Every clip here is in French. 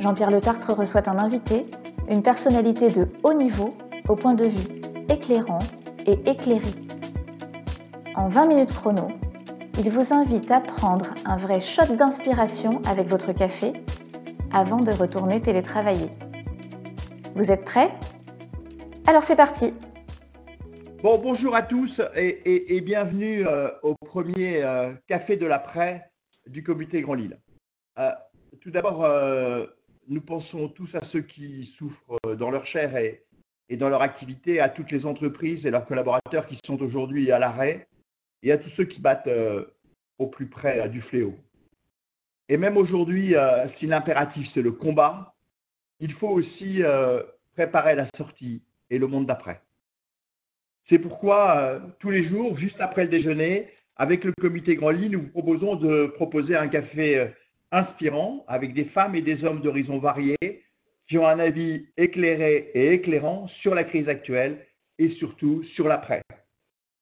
Jean-Pierre Le Tartre reçoit un invité, une personnalité de haut niveau, au point de vue éclairant et éclairé. En 20 minutes chrono, il vous invite à prendre un vrai shot d'inspiration avec votre café avant de retourner télétravailler. Vous êtes prêts? Alors c'est parti Bon, bonjour à tous et, bienvenue euh, au premier euh, café de l'après du comité Grand Lille. Euh, tout d'abord, nous pensons tous à ceux qui souffrent dans leur chair et, dans leur activité, à toutes les entreprises et leurs collaborateurs qui sont aujourd'hui à l'arrêt, et à tous ceux qui battent euh, au plus près euh, du fléau. Et même aujourd'hui, euh, si l'impératif c'est le combat, il faut aussi préparer la sortie et le monde d'après. C'est pourquoi tous les jours, juste après le déjeuner, avec le comité Grand Lit, nous vous proposons de proposer un café inspirant avec des femmes et des hommes d'horizons variés qui ont un avis éclairé et éclairant sur la crise actuelle et surtout sur l'après.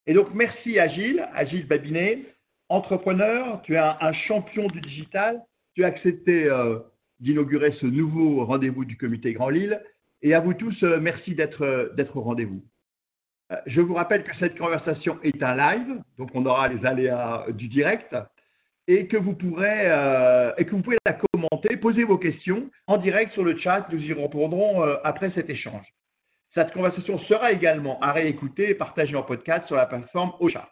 Et donc, merci à Gilles, à Gilles Babinet, entrepreneur, tu es un, champion du digital, tu as accepté euh, d'inaugurer ce nouveau rendez-vous du comité Grand Lille. Et à vous tous, euh, merci d'être au rendez-vous. Euh, je vous rappelle que cette conversation est un live, donc on aura les aléas du direct et que vous pourrez euh, et que vous pouvez la commenter, poser vos questions en direct sur le chat. Nous y répondrons euh, après cet échange. Cette conversation sera également à réécouter et partagée en podcast sur la plateforme Ocha.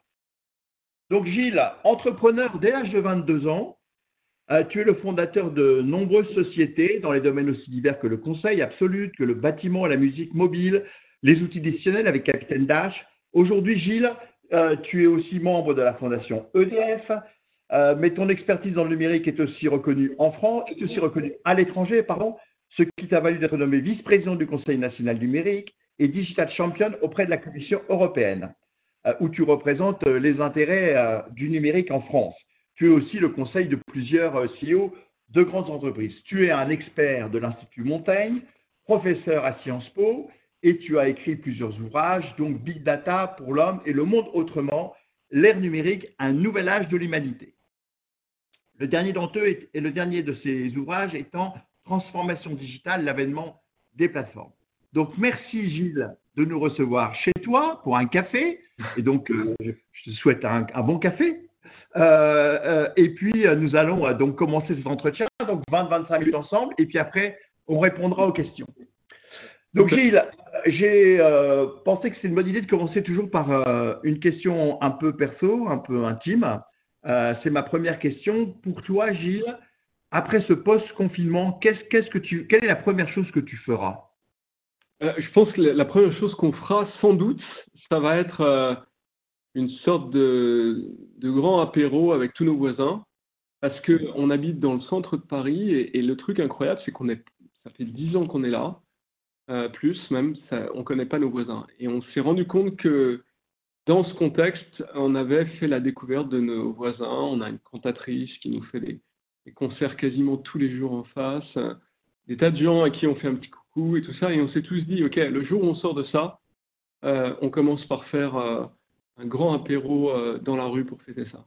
Donc Gilles, entrepreneur dès l'âge de 22 ans, euh, tu es le fondateur de nombreuses sociétés dans les domaines aussi divers que le conseil absolu, que le bâtiment, la musique mobile, les outils décisionnels avec Capitaine Dash. Aujourd'hui, Gilles, tu es aussi membre de la fondation EDF, euh, mais ton expertise dans le numérique est aussi reconnue en France, est aussi reconnue à l'étranger, pardon, ce qui t'a valu d'être nommé vice-président du Conseil national numérique et digital champion auprès de la Commission européenne, euh, où tu représentes euh, les intérêts du numérique en France. Tu es aussi le conseil de plusieurs CEO de grandes entreprises. Tu es un expert de l'Institut Montaigne, professeur à Sciences Po, et tu as écrit plusieurs ouvrages, donc Big Data pour l'homme et le monde autrement, l'ère numérique, un nouvel âge de l'humanité. Le dernier d'entre eux est, le dernier de ces ouvrages étant Transformation digitale, l'avènement des plateformes. Donc merci Gilles de nous recevoir chez toi pour un café. Et donc euh, je te souhaite un, bon café. Euh, euh, et puis nous allons donc commencer cet entretien, donc 20-25 minutes ensemble. Et puis après, on répondra aux questions. Donc Gilles, j'ai pensé que c'est une bonne idée de commencer toujours par une question un peu perso, un peu intime. Euh, c'est ma première question. Pour toi, Gilles, après ce post-confinement, qu'est-ce, que tu, quelle est la première chose que tu feras? Euh, Je pense que la première chose qu'on fera, sans doute, ça va être euh, une sorte de, grand apéro avec tous nos voisins, parce qu'on habite dans le centre de Paris, et, le truc incroyable, c'est qu'on est, ça fait dix ans qu'on est là, plus même, on ne connaît pas nos voisins. Et on s'est rendu compte que dans ce contexte, on avait fait la découverte de nos voisins. On a une cantatrice qui nous fait des, concerts quasiment tous les jours en face, des tas de gens à qui on fait un petit coucou et tout ça. Et on s'est tous dit, OK, le jour où on sort de ça, euh, on commence par faire euh, un grand apéro euh, dans la rue pour fêter ça.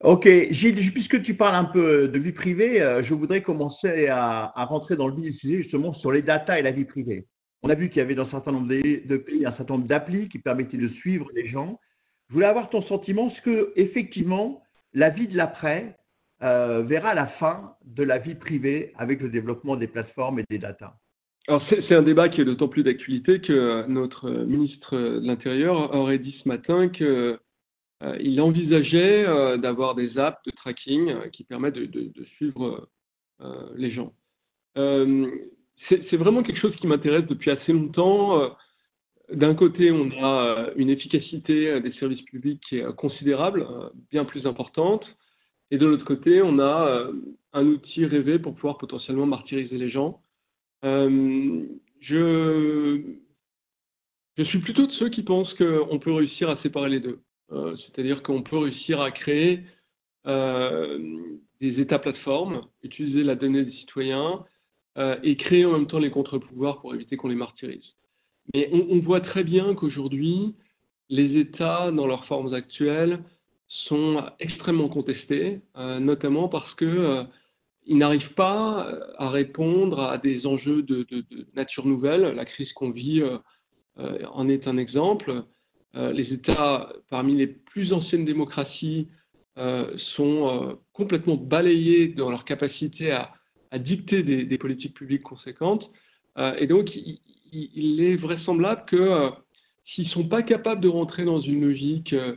Ok, Gilles, puisque tu parles un peu de vie privée, je voudrais commencer à, rentrer dans le vif du sujet justement sur les datas et la vie privée. On a vu qu'il y avait dans un certain nombre de pays un certain nombre d'applis qui permettaient de suivre les gens. Je voulais avoir ton sentiment, est-ce que effectivement la vie de l'après euh, verra la fin de la vie privée avec le développement des plateformes et des data alors c'est un débat qui est d'autant plus d'actualité que notre ministre de l'Intérieur aurait dit ce matin qu'il euh, envisageait euh, d'avoir des apps de tracking qui permettent de, suivre les gens c'est vraiment quelque chose qui m'intéresse depuis assez longtemps. Euh, d'un côté, on a euh, une efficacité euh, des services publics qui est considérable, bien plus importante. Et de l'autre côté, on a un outil rêvé pour pouvoir potentiellement martyriser les gens. je suis plutôt de ceux qui pensent qu'on peut réussir à séparer les deux. C'est-à-dire qu'on peut réussir à créer des États plateformes, utiliser la donnée des citoyens et créer en même temps les contre-pouvoirs pour éviter qu'on les martyrise. Mais on, voit très bien qu'aujourd'hui, les États, dans leurs formes actuelles, sont extrêmement contestés, euh, notamment parce qu'ils euh, n'arrivent pas à répondre à des enjeux de, nature nouvelle. La crise qu'on vit euh, en est un exemple. Les États, parmi les plus anciennes démocraties, sont complètement balayés dans leur capacité à, dicter des, politiques publiques conséquentes. et donc, il, est vraisemblable que euh, s'ils ne sont pas capables de rentrer dans une logique euh,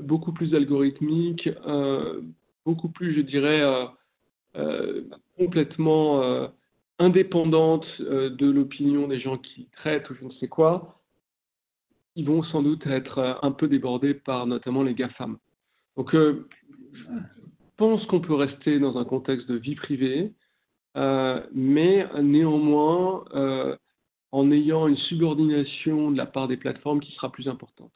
beaucoup plus algorithmique, euh, beaucoup plus, je dirais, complètement indépendante de l'opinion des gens qui traitent ou je ne sais quoi, ils vont sans doute être un peu débordés par notamment les GAFAM. Donc, je pense qu'on peut rester dans un contexte de vie privée, mais néanmoins, en ayant une subordination de la part des plateformes qui sera plus importante.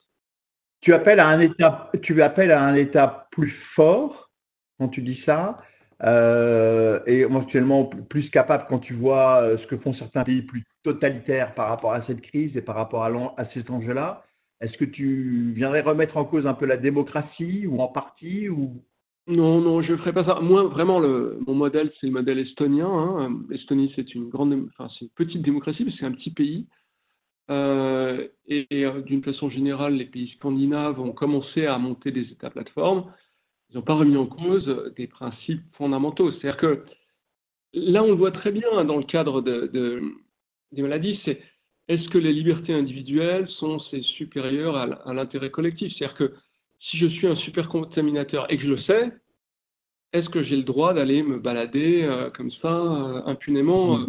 Tu appelles à un état, tu appelles à un état plus fort quand tu dis ça, euh, et éventuellement plus capable quand tu vois euh, ce que font certains pays plus totalitaires par rapport à cette crise et par rapport à, à cet enjeu-là. Est-ce que tu viendrais remettre en cause un peu la démocratie ou en partie ou? Non, non, je ne ferai pas ça. Moi, vraiment, le, mon modèle, c'est le modèle estonien. Hein. L'Estonie, c'est une grande, enfin, c'est une petite démocratie, mais c'est un petit pays. Euh, et, d'une façon générale, les pays scandinaves ont commencé à monter des États plateformes. Ils n'ont pas remis en cause des principes fondamentaux. C'est-à-dire que là, on le voit très bien dans le cadre de, des maladies, c'est est-ce que les libertés individuelles sont supérieures à, à l'intérêt collectif? C'est-à-dire que si je suis un super contaminateur et que je le sais, est-ce que j'ai le droit d'aller me balader euh, comme ça euh, impunément? Euh?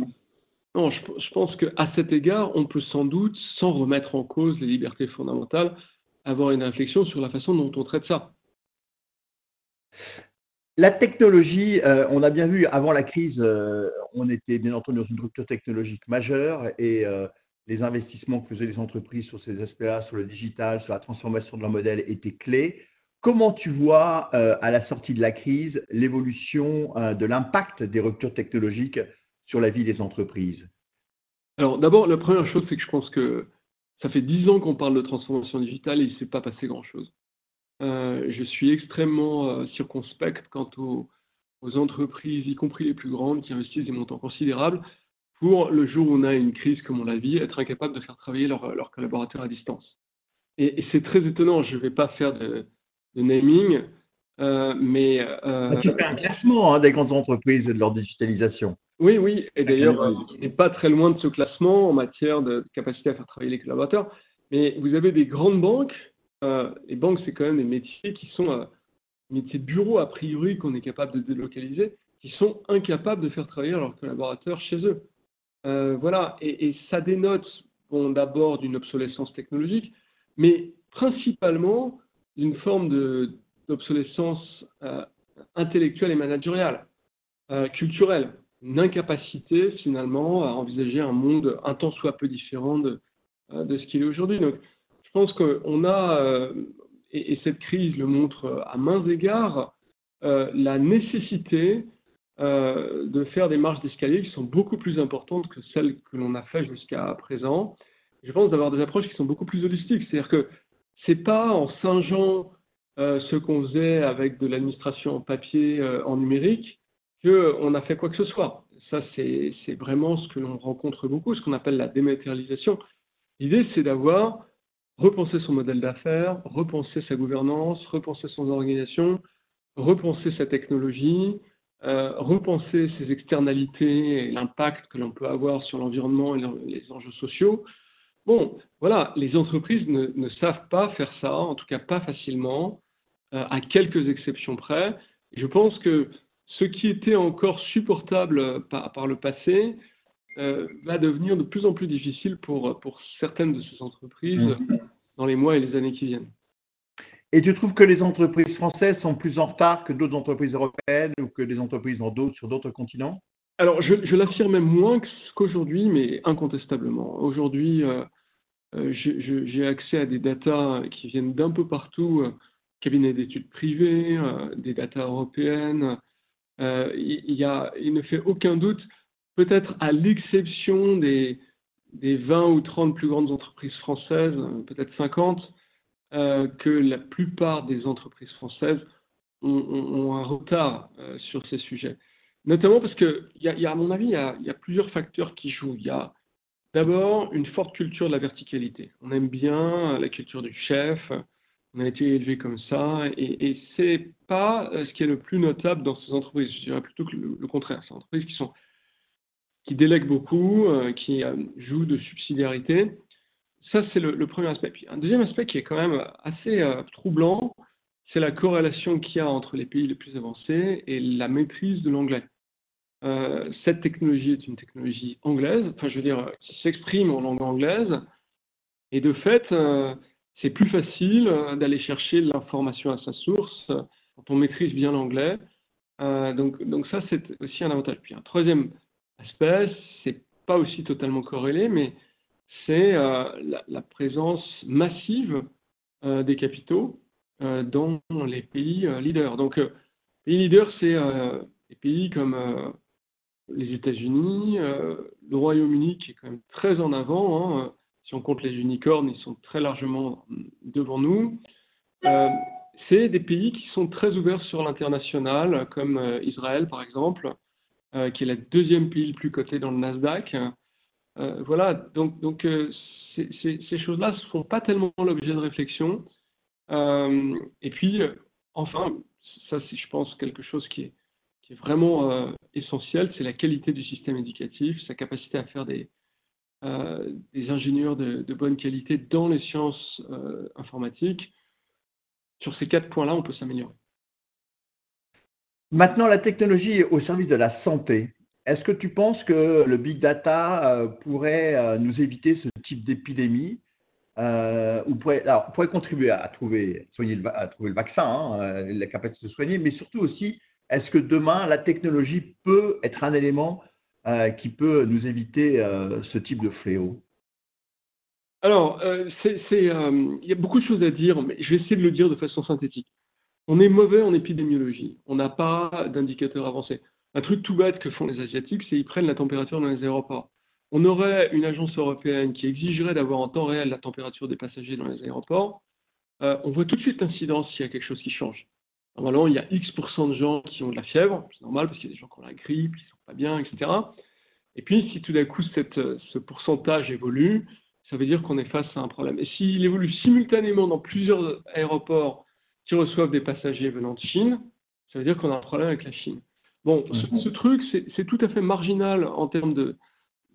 Non, je, je pense qu'à cet égard, on peut sans doute, sans remettre en cause les libertés fondamentales, avoir une réflexion sur la façon dont on traite ça. La technologie, on a bien vu avant la crise, on était bien entendu dans une rupture technologique majeure et les investissements que faisaient les entreprises sur ces aspects-là, sur le digital, sur la transformation de leur modèle étaient clés. Comment tu vois, euh, à la sortie de la crise, l'évolution euh, de l'impact des ruptures technologiques sur la vie des entreprises? Alors d'abord, la première chose, c'est que je pense que ça fait dix ans qu'on parle de transformation digitale et il ne s'est pas passé grand-chose. Euh, je suis extrêmement circonspect quant aux, aux entreprises, y compris les plus grandes, qui investissent des montants considérables pour le jour où on a une crise comme on l'a vu, être incapable de faire travailler leurs collaborateurs à distance. Et, c'est très étonnant, je ne vais pas faire de, naming, euh, mais... Euh, tu fais un classement hein, des grandes entreprises et de leur digitalisation. Oui, oui, et d'ailleurs, euh, il n'est pas très loin de ce classement en matière de capacité à faire travailler les collaborateurs. Mais vous avez des grandes banques, les banques, c'est quand même des métiers qui sont métiers de bureau, a priori, qu'on est capable de délocaliser, qui sont incapables de faire travailler leurs collaborateurs chez eux. Euh, voilà, et, ça dénote d'abord d'une obsolescence technologique, mais principalement d'une forme d'obsolescence euh, intellectuelle et managériale, euh, culturelle, une incapacité finalement à envisager un monde un tant soit peu différent de, de ce qu'il est aujourd'hui. Donc, pense qu'on a, et, et, cette crise le montre à mains égards, la nécessité euh, de faire des marches d'escalier qui sont beaucoup plus importantes que celles que l'on a fait jusqu'à présent. Je pense d'avoir des approches qui sont beaucoup plus holistiques. C'est-à-dire que c'est pas en singeant euh, ce qu'on faisait avec de l'administration en papier, euh, en numérique, qu'on a fait quoi que ce soit. Ça, c'est vraiment ce que l'on rencontre beaucoup, ce qu'on appelle la dématérialisation. L'idée, c'est d'avoir repensé son modèle d'affaires, repenser sa gouvernance, repenser son organisation, repenser sa technologie, euh, repenser ces externalités et l'impact que l'on peut avoir sur l'environnement et les enjeux sociaux. Bon, voilà, les entreprises ne, savent pas faire ça, en tout cas pas facilement, euh, à quelques exceptions près. je pense que ce qui était encore supportable par, le passé euh, va devenir de plus en plus difficile pour, pour certaines de ces entreprises mmh. dans les mois et les années qui viennent. Et tu trouves que les entreprises françaises sont plus en retard que d'autres entreprises européennes ou que des entreprises dans d'autres, sur d'autres continents? Alors, je, je l'affirme même moins qu'aujourd'hui, mais incontestablement. Aujourd'hui, euh, euh, j'ai accès à des datas qui viennent d'un peu partout, euh, cabinets d'études privés, des datas européennes. Il, y a, il ne fait aucun doute, peut-être à l'exception des, des 20 ou 30 plus grandes entreprises françaises, peut-être 50, euh, que la plupart des entreprises françaises ont, un retard euh, sur ces sujets. Notamment parce que, à mon avis, il y a, plusieurs facteurs qui jouent. Il y a d'abord une forte culture de la verticalité. On aime bien la culture du chef, on a été élevé comme ça, et, et c'est pas euh, ce qui est le plus notable dans ces entreprises. Je dirais plutôt que le, contraire. C'est entreprises qui sont qui délèguent beaucoup, qui jouent de subsidiarité. Ça, c'est le, premier aspect. Puis un deuxième aspect qui est quand même assez euh, troublant, c'est la corrélation qu'il y a entre les pays les plus avancés et la maîtrise de l'anglais. Euh, cette technologie est une technologie anglaise, enfin je veux dire, qui s'exprime en langue anglaise, et de fait, euh, c'est plus facile d'aller chercher l'information à sa source quand on maîtrise bien l'anglais. donc, donc ça, c'est aussi un avantage. Puis un troisième aspect, c'est pas aussi totalement corrélé, mais c'est euh, la, présence massive euh, des capitaux euh, dans les pays leaders. Donc, les leaders, c'est des pays comme les États-Unis, le Royaume-Uni qui est quand même très en avant. Hein, si on compte les unicornes, ils sont très largement devant nous. c'est des pays qui sont très ouverts sur l'international, comme Israël par exemple, qui est le deuxième pays le plus coté dans le Nasdaq. Euh, voilà, donc, donc euh, ces choses-là ne font pas tellement l'objet de réflexion. Euh, et puis, enfin, ça c'est, je pense, quelque chose qui est, qui est vraiment essentiel, c'est la qualité du système éducatif, sa capacité à faire des, des ingénieurs de, de, bonne qualité dans les sciences informatiques. Sur ces quatre points-là, on peut s'améliorer. Maintenant, la technologie au service de la santé. Est-ce que tu penses que le big data euh, pourrait euh, nous éviter ce type d'épidémie euh, ou pourrait, contribuer à trouver, le, vaccin, hein, la capacité de soigner, mais surtout aussi, est-ce que demain, la technologie peut être un élément qui peut nous éviter ce type de fléau? Alors, il y a beaucoup de choses à dire, mais je vais essayer de le dire de façon synthétique. On est mauvais en épidémiologie, on n'a pas d'indicateurs avancés. Un truc tout bête que font les Asiatiques, c'est qu'ils prennent la température dans les aéroports. On aurait une agence européenne qui exigerait d'avoir en temps réel la température des passagers dans les aéroports. Euh, on voit tout de suite l'incidence s'il y a quelque chose qui change. Normalement, il y a X% de gens qui ont de la fièvre, c'est normal parce qu'il y a des gens qui ont la grippe, qui ne sont pas bien, etc. Et puis, si tout d'un coup ce pourcentage évolue, ça veut dire qu'on est face à un problème. Et s'il évolue simultanément dans plusieurs aéroports qui reçoivent des passagers venant de Chine, ça veut dire qu'on a un problème avec la Chine. Bon, ce, truc, c'est tout à fait marginal en termes de,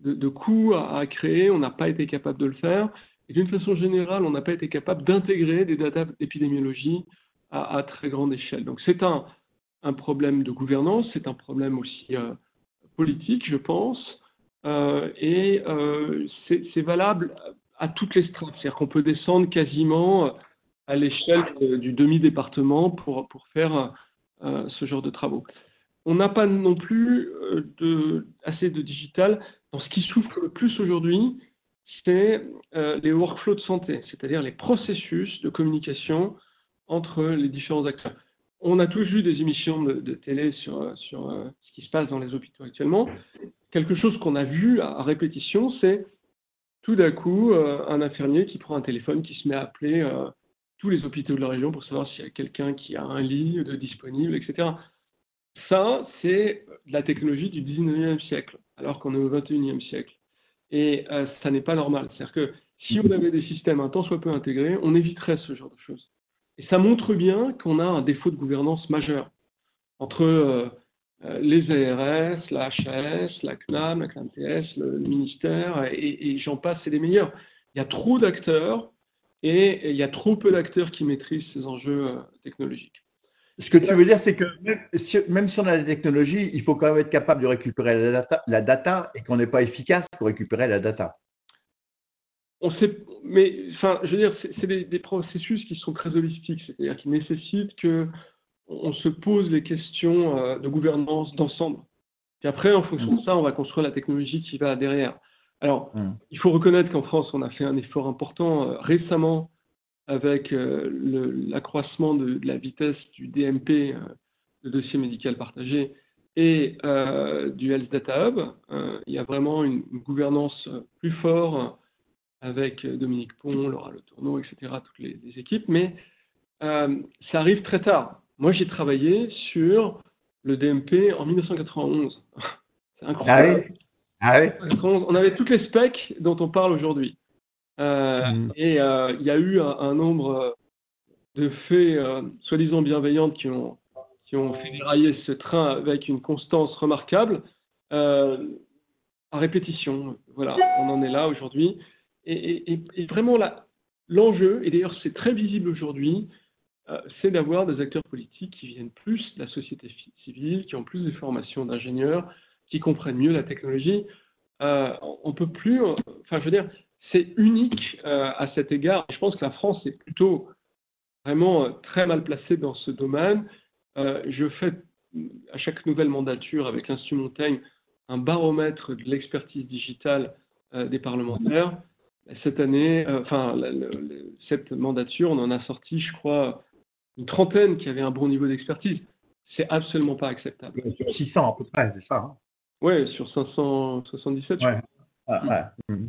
de, coûts à, créer. On n'a pas été capable de le faire. Et d'une façon générale, on n'a pas été capable d'intégrer des data d'épidémiologie à, très grande échelle. Donc c'est un, un, problème de gouvernance, c'est un problème aussi euh, politique, je pense. Euh, et euh, c'est valable à toutes les strates. C'est-à-dire qu'on peut descendre quasiment à l'échelle du demi-département pour, pour faire ce genre de travaux on n'a pas non plus euh, assez de digital. Dans ce qui souffre le plus aujourd'hui, c'est euh, les workflows de santé, c'est-à-dire les processus de communication entre les différents acteurs. On a tous vu des émissions de, télé sur, sur euh, ce qui se passe dans les hôpitaux actuellement. Quelque chose qu'on a vu à, répétition, c'est tout d'un coup un infirmier qui prend un téléphone, qui se met à appeler tous les hôpitaux de la région pour savoir s'il y a quelqu'un qui a un lit disponible, etc. Ça, c'est la technologie du 19e siècle, alors qu'on est au 21e siècle. Et euh, ça n'est pas normal. C'est-à-dire que si on avait des systèmes un tant soit peu intégrés, on éviterait ce genre de choses. Et ça montre bien qu'on a un défaut de gouvernance majeur entre euh, euh, les ARS, la HAS, la CNAM, la CNAMTS, le ministère, et, j'en passe, c'est des meilleurs. Il y a trop d'acteurs et il y a trop peu d'acteurs qui maîtrisent ces enjeux technologiques. Ce que tu veux dire, c'est que même si, on a la technologie, il faut quand même être capable de récupérer la data, la data et qu'on n'est pas efficace pour récupérer la data. on sait, mais enfin, je veux dire, c'est des, processus qui sont très holistiques, c'est-à-dire qui nécessitent que on se pose les questions euh, de gouvernance d'ensemble. Et après, en fonction de mm. ça, on va construire la technologie qui va derrière. Alors, mm. il faut reconnaître qu'en France, on a fait un effort important euh, récemment avec euh, l'accroissement de, la vitesse du DMP, le dossier médical partagé, et du Health Data Hub. il y a vraiment une, une gouvernance plus forte avec euh, Dominique Pont, Laura Le Tourneau, etc., toutes les, équipes, mais euh, ça arrive très tard. Moi, j'ai travaillé sur le DMP en 1991. C'est incroyable. Ah oui? Ah on avait toutes les specs dont on parle aujourd'hui. Euh, mm. Et il y a eu un, nombre de faits soi-disant bienveillantes qui ont, qui ont fait dérailler ce train avec une constance remarquable à répétition. Voilà, on en est là aujourd'hui et, vraiment l'enjeu, et d'ailleurs c'est très visible aujourd'hui, euh, c'est d'avoir des acteurs politiques qui viennent plus de la société civile, qui ont plus de formations d'ingénieurs, qui comprennent mieux la technologie. Euh, on peut plus, enfin je veux dire, c'est unique euh, à cet égard. Je pense que la France est plutôt vraiment très mal placée dans ce domaine. je fais à chaque nouvelle mandature avec l'Institut Montaigne un baromètre de l'expertise digitale des parlementaires cette année, euh, enfin, cette mandature, on en a sorti, je crois, une trentaine qui avaient un bon niveau d'expertise. C'est absolument pas acceptable. Sur 600 à peu près, c'est ça hein Oui, sur 577. Ouais. Mmh.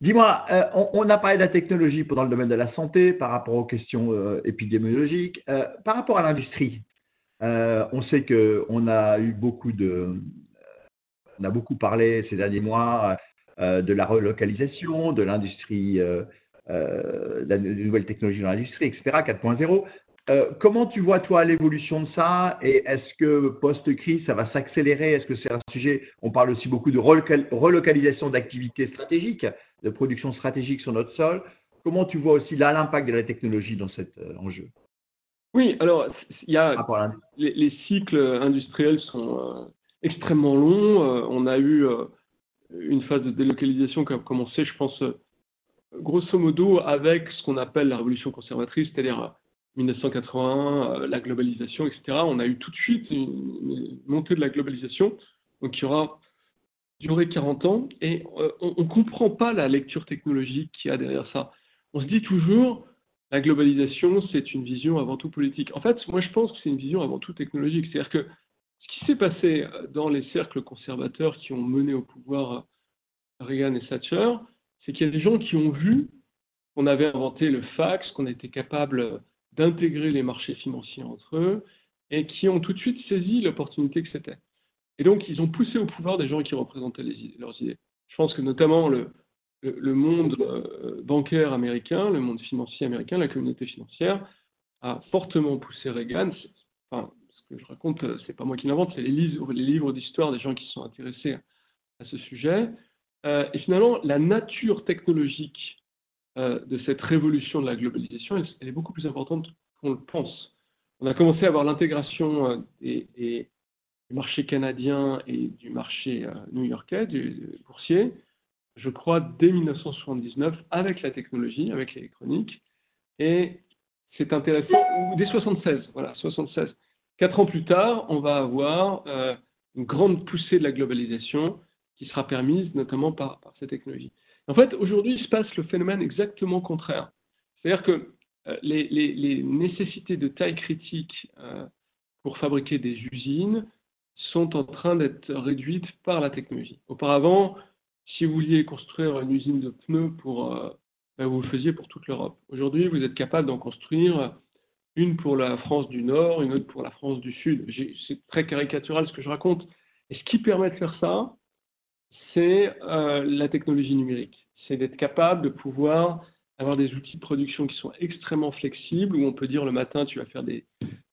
Dis-moi, euh, on, a parlé de la technologie pendant le domaine de la santé par rapport aux questions euh, épidémiologiques. par rapport à l'industrie, on sait qu'on a eu beaucoup de. On a beaucoup parlé ces derniers mois euh, de la relocalisation, de l'industrie, euh, euh, de nouvelles technologies dans l'industrie, etc., 4.0. comment tu vois, toi, l'évolution de ça Et est-ce que post-crise, ça va s'accélérer? Est-ce que c'est un sujet On parle aussi beaucoup de relocalisation d'activités stratégiques, de production stratégique sur notre sol. Comment tu vois aussi là l'impact de la technologie dans cet enjeu? Oui, alors, il y a, les, les, cycles industriels sont extrêmement longs. on a eu une phase de délocalisation qui a commencé, je pense, grosso modo avec ce qu'on appelle la révolution conservatrice, c'est-à-dire 1981, euh, la globalisation, etc. On a eu tout de suite une, montée de la globalisation, donc qui aura duré 40 ans, et euh, on ne comprend pas la lecture technologique qu'il y a derrière ça. On se dit toujours, la globalisation, c'est une vision avant tout politique. En fait, moi, je pense que c'est une vision avant tout technologique. C'est-à-dire que ce qui s'est passé euh, dans les cercles conservateurs qui ont mené au pouvoir Reagan et Thatcher, c'est qu'il y a des gens qui ont vu qu'on avait inventé le fax, qu'on était capable d'intégrer les marchés financiers entre eux, et qui ont tout de suite saisi l'opportunité que c'était. Et donc, ils ont poussé au pouvoir des gens qui représentaient leurs idées. Je pense que notamment le, monde bancaire américain, le monde financier américain, la communauté financière, a fortement poussé Reagan. Enfin, que je raconte, euh, c'est pas moi qui l'invente, c'est les livres, les livres d'histoire des gens qui sont intéressés à ce sujet. Euh, et finalement, la nature technologique euh, de cette révolution de la globalisation, elle, est beaucoup plus importante qu'on le pense. On a commencé à avoir l'intégration du marché canadien et du marché new-yorkais, du, boursier, je crois, dès 1979, avec la technologie, avec l'électronique. Et c'est intéressant, ou dès 76, voilà, 76. Quatre ans plus tard, on va avoir euh, une grande poussée de la globalisation qui sera permise notamment par, cette technologie. En fait, aujourd'hui, il se passe le phénomène exactement contraire. C'est-à-dire que euh, les, nécessités de taille critique euh, pour fabriquer des usines sont en train d'être réduites par la technologie. Auparavant, si vous vouliez construire une usine de pneus pour, ben, vous le faisiez pour toute l'Europe. Aujourd'hui, vous êtes capable d'en construire une pour la France du Nord, une autre pour la France du Sud. C'est très caricatural ce que je raconte. Et ce qui permet de faire ça, c'est euh, la technologie numérique. C'est d'être capable de pouvoir avoir des outils de production qui sont extrêmement flexibles, où on peut dire le matin, tu vas faire des,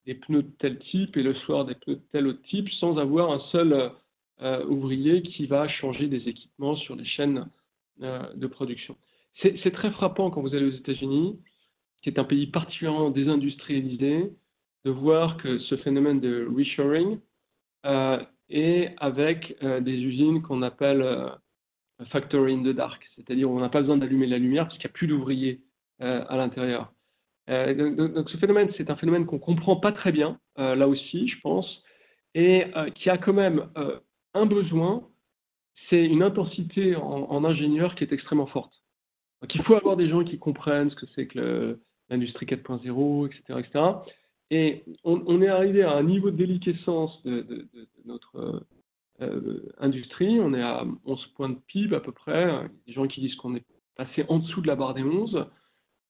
pneus de tel type et le soir des pneus de tel autre type, sans avoir un seul euh, ouvrier qui va changer des équipements sur les chaînes euh, de production. C'est très frappant quand vous allez aux États-Unis qui est un pays particulièrement désindustrialisé, de voir que ce phénomène de reshoring est avec euh, des usines qu'on appelle euh, factory in the dark, c'est-à-dire on n'a pas besoin d'allumer la lumière parce qu'il n'y a plus d'ouvriers à l'intérieur. Donc, ce phénomène, c'est un phénomène qu'on comprend pas très bien, là aussi, je pense, et qui a quand même un besoin, c'est une intensité en, ingénieur qui est extrêmement forte. Donc il faut avoir des gens qui comprennent ce que c'est que l'industrie 4.0, etc., etc. Et on, est arrivé à un niveau de déliquescence de, notre euh, industrie. On est à 11 points de PIB à peu près. Des gens qui disent qu'on est passé en dessous de la barre des 11,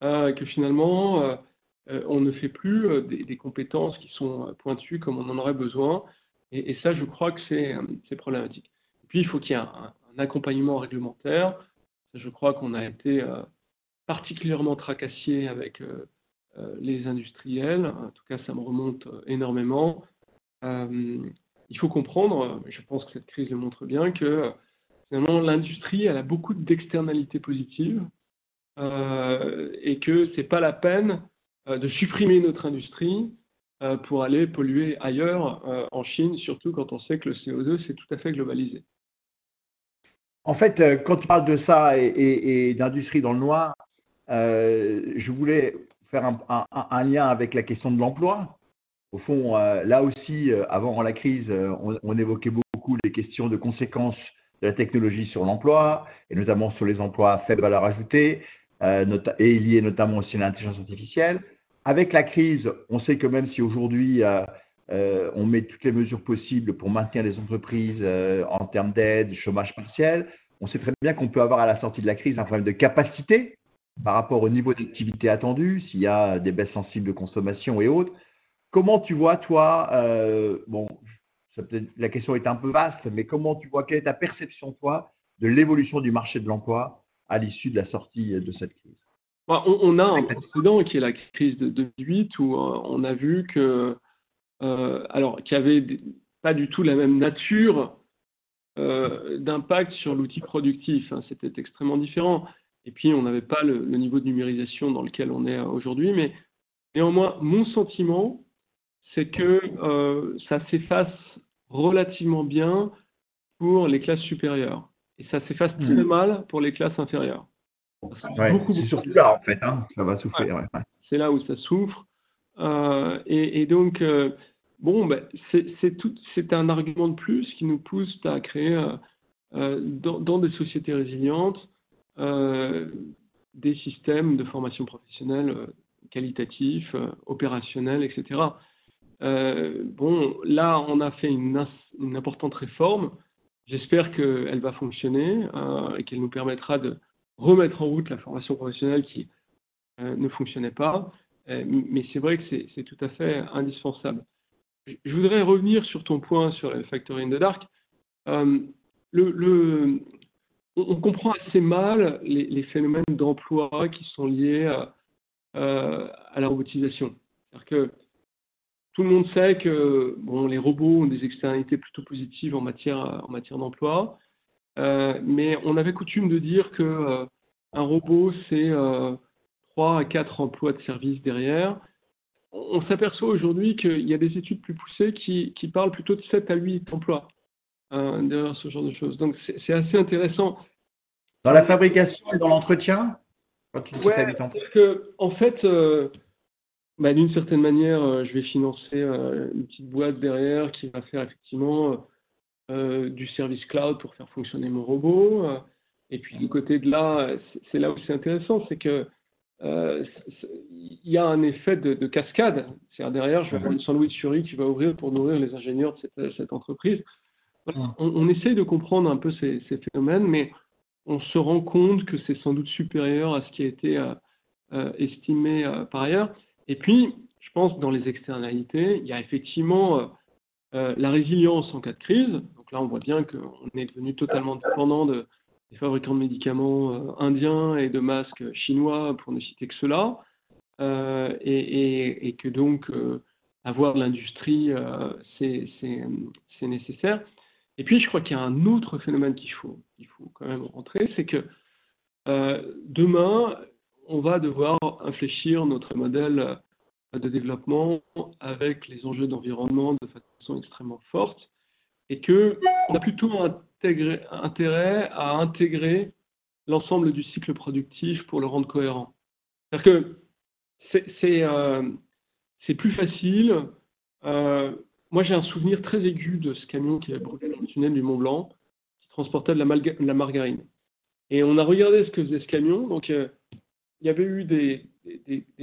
euh, que finalement euh, on ne fait plus des, compétences qui sont pointues comme on en aurait besoin. Et, ça, je crois que c'est problématique. Et puis, il faut qu'il y ait un, accompagnement réglementaire. Je crois qu'on a été particulièrement tracassier avec euh, les industriels. En tout cas, ça me remonte euh, énormément. Euh, il faut comprendre, je pense que cette crise le montre bien, que finalement l'industrie elle a beaucoup d'externalités positives et que c'est pas la peine de supprimer notre industrie pour aller polluer ailleurs, en Chine, surtout quand on sait que le CO2 c'est tout à fait globalisé. En fait, quand tu parles de ça et, d'industrie dans le noir, je voulais faire un, lien avec la question de l'emploi. Au fond, euh, là aussi, euh, avant la crise, euh, on, évoquait beaucoup les questions de conséquences de la technologie sur l'emploi, et notamment sur les emplois à faible valeur ajoutée, et liés notamment aussi à l'intelligence artificielle. Avec la crise, on sait que même si aujourd'hui on met toutes les mesures possibles pour maintenir les entreprises en termes d'aide, chômage partiel, on sait très bien qu'on peut avoir à la sortie de la crise un problème de capacité par rapport au niveau d'activité attendu, s'il y a des baisses sensibles de consommation et autres. Comment tu vois, toi, euh, bon, la question est un peu vaste, mais comment tu vois, quelle est ta perception, toi, de l'évolution du marché de l'emploi à l'issue de la sortie de cette crise? Bah, on, a un précédent qui est la crise de 2008 où euh, on a vu que, euh, alors, qu'il n'y avait pas du tout la même nature d'impact sur l'outil productif. Hein. C'était extrêmement différent. Et puis, on n'avait pas le, niveau de numérisation dans lequel on est aujourd'hui. Mais néanmoins, mon sentiment, c'est que euh, ça s'efface relativement bien pour les classes supérieures. Et ça s'efface très mmh. mal pour les classes inférieures. c'est surtout là, en fait, hein, ça va souffrir. C'est là où ça souffre. Euh, et, donc, euh, bon, ben, c'est un argument de plus qui nous pousse à créer dans, dans, des sociétés résilientes des systèmes de formation professionnelle euh, qualitatifs, euh, opérationnels, etc. bon, là, on a fait une, importante réforme. J'espère qu'elle va fonctionner et qu'elle nous permettra de remettre en route la formation professionnelle qui ne fonctionnait pas. mais c'est vrai que c'est tout à fait indispensable. Je voudrais revenir sur ton point sur le Factory in the Dark. le, on, comprend assez mal les, phénomènes d'emploi qui sont liés à, euh, la robotisation. C'est-à-dire que tout le monde sait que bon, les robots ont des externalités plutôt positives en matière, en matière d'emploi, euh, mais on avait coutume de dire que euh, un robot, c'est 3 à 4 emplois de service derrière. On, s'aperçoit aujourd'hui qu'il y a des études plus poussées qui, qui parlent plutôt de 7 à 8 emplois. Euh, derrière ce genre de choses. Donc c'est assez intéressant. Dans la fabrication et dans l'entretien ouais, parce que, en fait, euh, bah, d'une certaine manière, euh, je vais financer une petite boîte derrière qui va faire effectivement du service cloud pour faire fonctionner mon robot. et puis du côté de là, c'est là où c'est intéressant, c'est que il y a un effet de, cascade. C'est-à-dire derrière, je vais avoir une sandwich qui va ouvrir pour nourrir les ingénieurs de cette entreprise. On, essaye de comprendre un peu ces, phénomènes, mais on se rend compte que c'est sans doute supérieur à ce qui a été euh, euh, estimé euh, par ailleurs. Et puis, je pense que dans les externalités, il y a effectivement la résilience en cas de crise. Donc là, on voit bien qu'on est devenu totalement dépendant de, des fabricants de médicaments indiens et de masques chinois, pour ne citer que cela. Et, et, que donc, avoir l'industrie, c'est nécessaire. Et puis, je crois qu'il y a un autre phénomène qu'il faut, faut quand même rentrer, c'est que euh, demain, on va devoir infléchir notre modèle de développement avec les enjeux d'environnement de façon extrêmement forte, et que on a plutôt intérêt à intégrer l'ensemble du cycle productif pour le rendre cohérent. C'est-à-dire que c'est euh, plus facile. Euh, moi, j'ai un souvenir très aigu de ce camion qui a brûlé dans le tunnel du Mont Blanc, qui transportait de la, margarine. Et on a regardé ce que faisait ce camion. Donc, euh, il y avait eu des,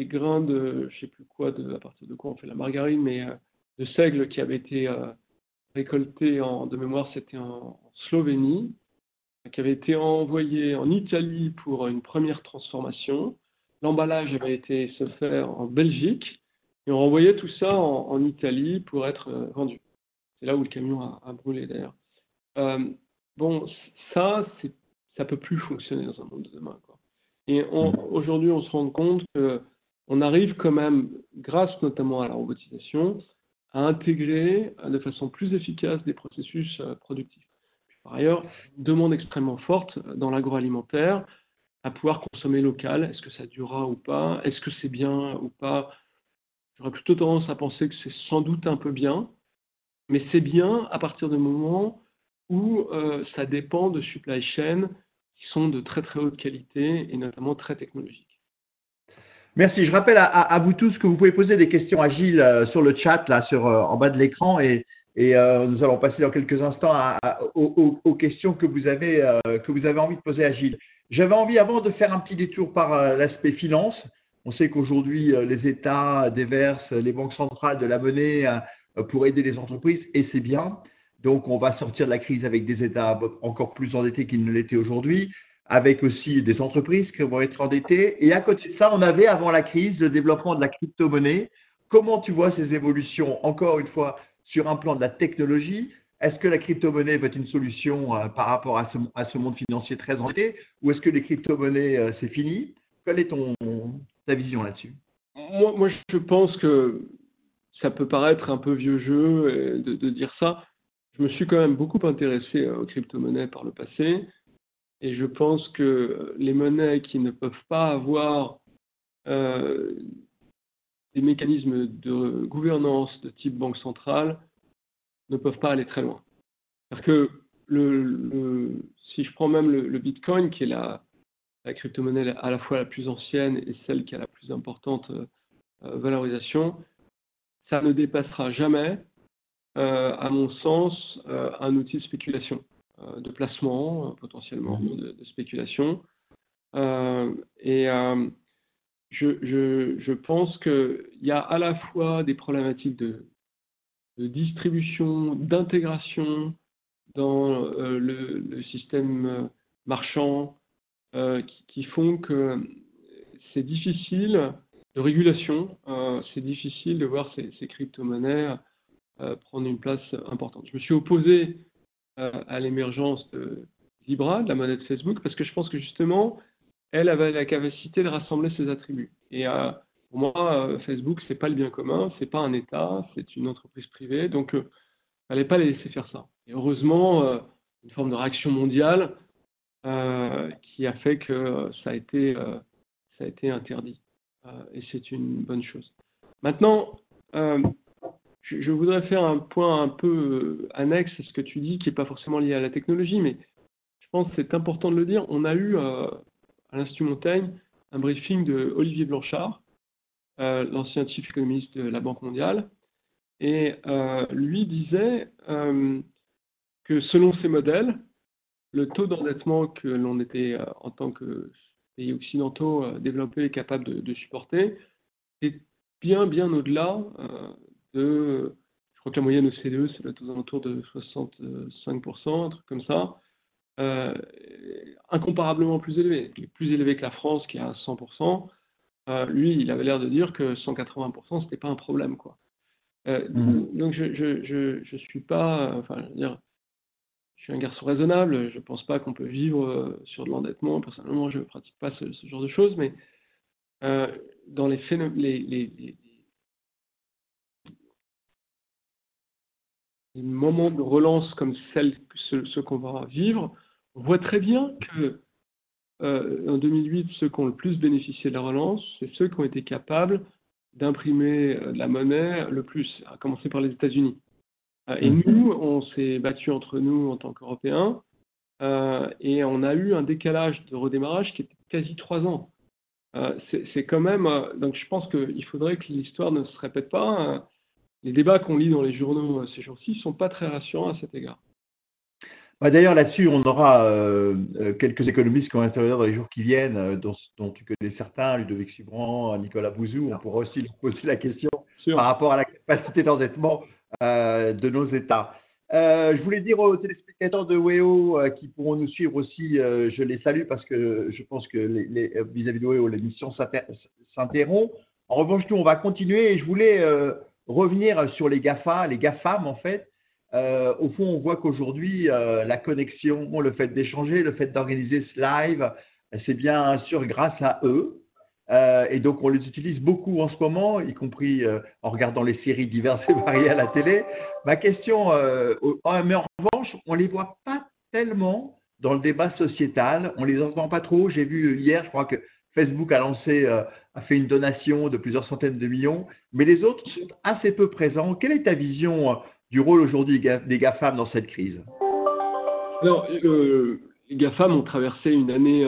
grains de, je sais plus quoi, de, à partir de quoi on fait la margarine, mais de seigle qui avait été récolté en, de mémoire, c'était en, Slovénie, qui avait été envoyé en Italie pour une première transformation. L'emballage avait été se faire en Belgique et on renvoyait tout ça en, Italie pour être euh, vendu. C'est là où le camion a, brûlé d'ailleurs. Euh, bon, ça, ça peut plus fonctionner dans un monde de demain. Et aujourd'hui, on se rend compte qu'on arrive quand même, grâce notamment à la robotisation, à intégrer euh, de façon plus efficace des processus productifs. Par ailleurs, demande extrêmement forte dans l'agroalimentaire à pouvoir consommer local. Est-ce que ça durera ou pas? Est-ce que c'est bien ou pas? J'aurais plutôt tendance à penser que c'est sans doute un peu bien, mais c'est bien à partir du moment où ça dépend de supply chain qui sont de très très haute qualité et notamment très technologiques. Merci. Je rappelle à, vous tous que vous pouvez poser des questions à Gilles euh, sur le chat, là, sur, euh, en bas de l'écran, et, euh, nous allons passer dans quelques instants aux, questions que vous, avez, que vous avez envie de poser à Gilles. J'avais envie, avant de faire un petit détour par l'aspect finance, on sait qu'aujourd'hui, les États déversent les banques centrales de la monnaie pour aider les entreprises, et c'est bien. Donc, on va sortir de la crise avec des États encore plus endettés qu'ils ne l'étaient aujourd'hui avec aussi des entreprises qui vont être endettées. Et à côté de ça, on avait avant la crise le développement de la crypto-monnaie. Comment tu vois ces évolutions, encore une fois, sur un plan de la technologie? Est-ce que la crypto-monnaie va être une solution euh, par rapport à ce, à ce, monde financier très endetté Ou est-ce que les crypto-monnaies, euh, c'est fini? Quelle est ton, vision là-dessus? Moi, je pense que ça peut paraître un peu vieux jeu euh, de, dire ça. Je me suis quand même beaucoup intéressé aux crypto-monnaies par le passé. Et je pense que les monnaies qui ne peuvent pas avoir euh, des mécanismes de gouvernance de type banque centrale ne peuvent pas aller très loin. Parce que le, si je prends même le, Bitcoin, qui est la, la crypto-monnaie à la fois la plus ancienne et celle qui a la plus importante euh, valorisation, ça ne dépassera jamais, euh, à mon sens, un outil de spéculation. Euh, de placement, euh, potentiellement, mhm. de, spéculation. Euh, et je, je, je, pense qu'il y a à la fois des problématiques de, de distribution, d'intégration dans le, le, système marchand qui, qui, font que c'est difficile de régulation, c'est difficile de voir ces, ces crypto-monnaies prendre une place importante. Je me suis opposé à l'émergence de Zebra, de la monnaie de Facebook, parce que je pense que justement, elle avait la capacité de rassembler ses attributs. Et euh, pour moi, euh, Facebook, c'est pas le bien commun, c'est pas un État, c'est une entreprise privée, donc euh, il fallait pas les laisser faire ça. Et heureusement, une forme de réaction mondiale qui a fait que ça a été, ça a été interdit. et c'est une bonne chose. Maintenant, je, voudrais faire un point un peu euh, annexe à ce que tu dis, qui n'est pas forcément lié à la technologie, mais je pense que c'est important de le dire. On a eu euh, à l'Institut Montaigne un briefing de Olivier Blanchard, euh, l'ancien chief économiste de la Banque mondiale, et lui disait que selon ces modèles, le taux d'endettement que l'on était en tant que pays occidentaux développés et capables de, de supporter est bien bien au-delà de, je crois que la moyenne OCDE, c'est aux alentours de 65%, un truc comme ça, euh, incomparablement plus élevé, plus élevé que la France qui est à 100%. Euh, lui, il avait l'air de dire que 180%, c'était pas un problème, quoi. Euh, mmh. Donc, je, je, je, suis pas, enfin, je veux dire, je suis un garçon raisonnable, je pense pas qu'on peut vivre sur de l'endettement. Personnellement, je ne pratique pas ce, genre de choses, mais dans les, les, les, moments de relance comme celle, ce, qu'on va vivre, on voit très bien que euh, en 2008, ceux qui ont le plus bénéficié de la relance, c'est ceux qui ont été capables d'imprimer euh, de la monnaie le plus, à commencer par les États-Unis. Euh, et mmh. nous, on s'est battu entre nous en tant qu'Européens et on a eu un décalage de redémarrage qui est quasi trois ans. c'est quand même. donc je pense qu'il faudrait que l'histoire ne se répète pas. les débats qu'on lit dans les journaux ces jours-ci ne sont pas très rassurants à cet égard. Bah, d'ailleurs, là-dessus, on aura euh, euh, quelques économistes qui vont intervenir dans les jours qui viennent, euh, dont, dont, tu connais certains, Ludovic Subran, Nicolas Bouzou. On pourra aussi leur poser la question par rapport à la capacité d'endettement de nos États. je voulais dire aux téléspectateurs de WEO qui pourront nous suivre aussi, je les salue parce que je pense que vis-à-vis de WEO, l'émission s'interrompt. En revanche, nous, on va continuer et je voulais revenir sur les GAFA, les GAFAM en fait. Euh, au fond, on voit qu'aujourd'hui, euh, la connexion, le fait d'échanger, le fait d'organiser ce live, c'est bien sûr grâce à eux. Euh, et donc, on les utilise beaucoup en ce moment, y compris en regardant les séries diverses et variées à la télé. Ma question, mais en revanche, on ne les voit pas tellement dans le débat sociétal. On ne les entend pas trop. J'ai vu hier, je crois que Facebook a lancé, a fait une donation de plusieurs centaines de millions, mais les autres sont assez peu présents. Quelle est ta vision du rôle aujourd'hui des GAFAM dans cette crise? Alors, euh, les GAFAM ont traversé une année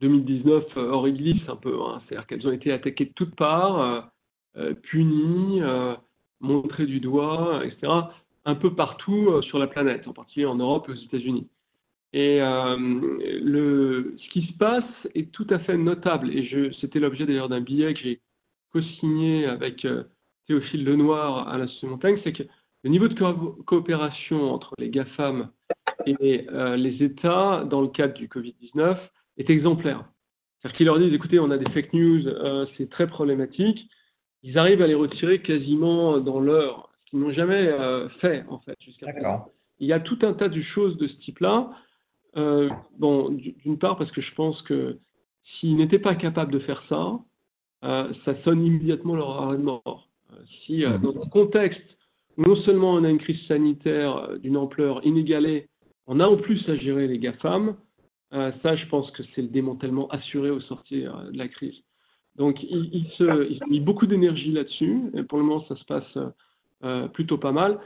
2019 euh, euh, hors église un peu. Hein. C'est-à-dire qu'elles ont été attaquées de toutes parts, punies, montrées du doigt, etc. Un peu partout sur la planète, en particulier en Europe et aux États-Unis. Et le, ce qui se passe est tout à fait notable. Et c'était l'objet d'ailleurs d'un billet que j'ai co-signé avec Théophile Lenoir à l'Institut Montaigne, c'est que le niveau de coopération entre les GAFAM et euh, les États dans le cadre du Covid-19 est exemplaire. C'est-à-dire qu'ils leur disent, écoutez, on a des fake news, euh, c'est très problématique. Ils arrivent à les retirer quasiment dans l'heure, ce qu'ils n'ont jamais euh, fait, en fait, jusqu'à présent. Il y a tout un tas de choses de ce type-là. bon, d'une part, parce que je pense que s'ils n'étaient pas capables de faire ça, ça sonne immédiatement leur arrêt de mort. si, mmh. dans un contexte non seulement on a une crise sanitaire euh, d'une ampleur inégalée, on a en plus à gérer les GAFAM. Euh, ça, je pense que c'est le démantèlement assuré au sortir euh, de la crise. Donc, ils, se, ont mis beaucoup d'énergie là-dessus, pour le moment, ça se passe plutôt pas mal.